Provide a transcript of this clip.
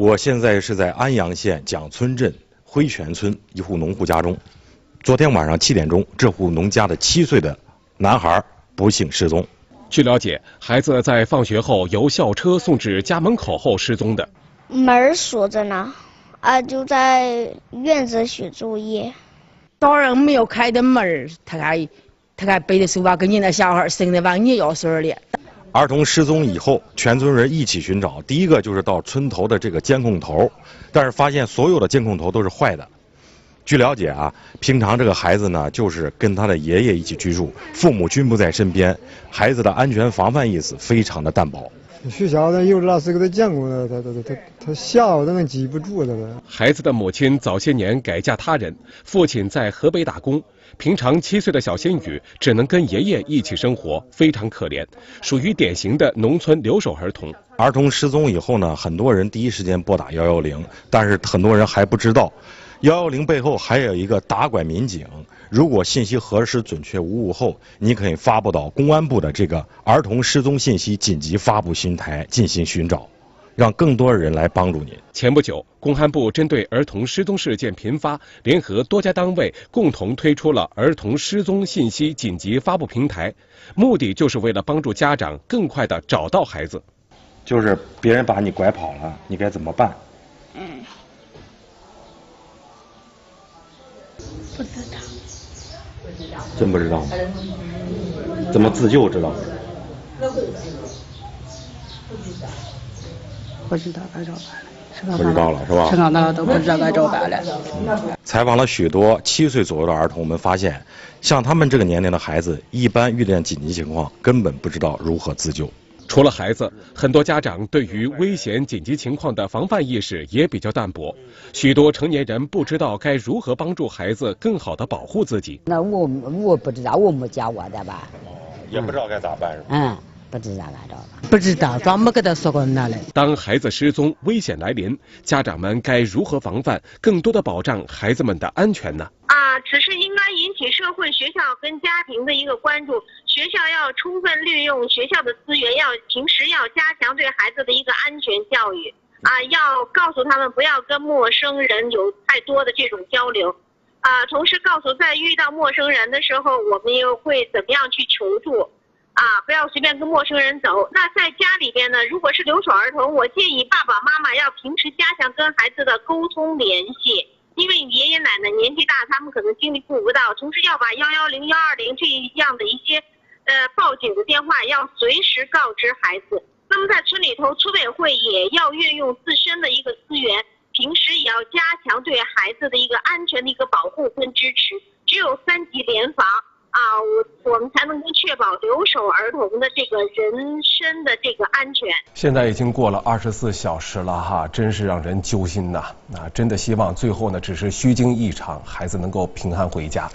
我现在是在安阳县蒋村镇辉泉村一户农户家中。昨天晚上七点钟，这户农家的七岁的男孩不幸失踪。据了解，孩子在放学后由校车送至家门口后失踪的。门锁着呢，啊，就在院子写作业。大人没有开的门，他还他还背着书包跟你那小孩生的往你要水的。儿童失踪以后，全村人一起寻找。第一个就是到村头的这个监控头，但是发现所有的监控头都是坏的。据了解啊，平常这个孩子呢，就是跟他的爷爷一起居住，父母均不在身边，孩子的安全防范意识非常的淡薄。学校的幼儿老师给他讲过他，他他他他他小，他们记不住了。孩子的母亲早些年改嫁他人，父亲在河北打工。平常七岁的小仙女只能跟爷爷一起生活，非常可怜，属于典型的农村留守儿童。儿童失踪以后呢，很多人第一时间拨打幺幺零，但是很多人还不知道，幺幺零背后还有一个打拐民警。如果信息核实准确无误后，你可以发布到公安部的这个儿童失踪信息紧急发布平台进行寻找。让更多人来帮助您。前不久，公安部针对儿童失踪事件频发，联合多家单位共同推出了儿童失踪信息紧急发布平台，目的就是为了帮助家长更快地找到孩子。就是别人把你拐跑了，你该怎么办？不知道，真不知道吗？怎么自救知道吗？不知道该咋办了，不知道了是吧？陈刚那都不知道该咋办了。采访了许多七岁左右的儿童，我们发现，像他们这个年龄的孩子，一般遇见紧急情况，根本不知道如何自救。除了孩子，很多家长对于危险紧急情况的防范意识也比较淡薄。许多成年人不知道该如何帮助孩子更好的保护自己。那我我不知道，我没教我的吧？哦，也不知道该咋办是吧？嗯。不知道咋着不知道，专门给他说过那里。当孩子失踪、危险来临，家长们该如何防范，更多的保障孩子们的安全呢？此事应该引起社会、学校跟家庭的一个关注。学校要充分利用学校的资源，要平时要加强对孩子的一个安全教育。啊，要告诉他们不要跟陌生人有太多的这种交流。啊，同时告诉在遇到陌生人的时候，我们又会怎么样去求助？啊，不要随便跟陌生人走。那在家里边呢，如果是留守儿童，我建议爸爸妈妈要平时加强跟孩子的沟通联系，因为爷爷奶奶年纪大，他们可能精力顾不到。同时要把幺幺零、幺二零这样的一些呃报警的电话要随时告知孩子。那么在村里头，村委会也要运用自身的一个资源，平时也要加强对孩子的一个安全的一个保护跟支持。只有三级联防。啊，我我们才能够确保留守儿童的这个人身的这个安全。现在已经过了二十四小时了哈，真是让人揪心呐！啊，真的希望最后呢，只是虚惊一场，孩子能够平安回家。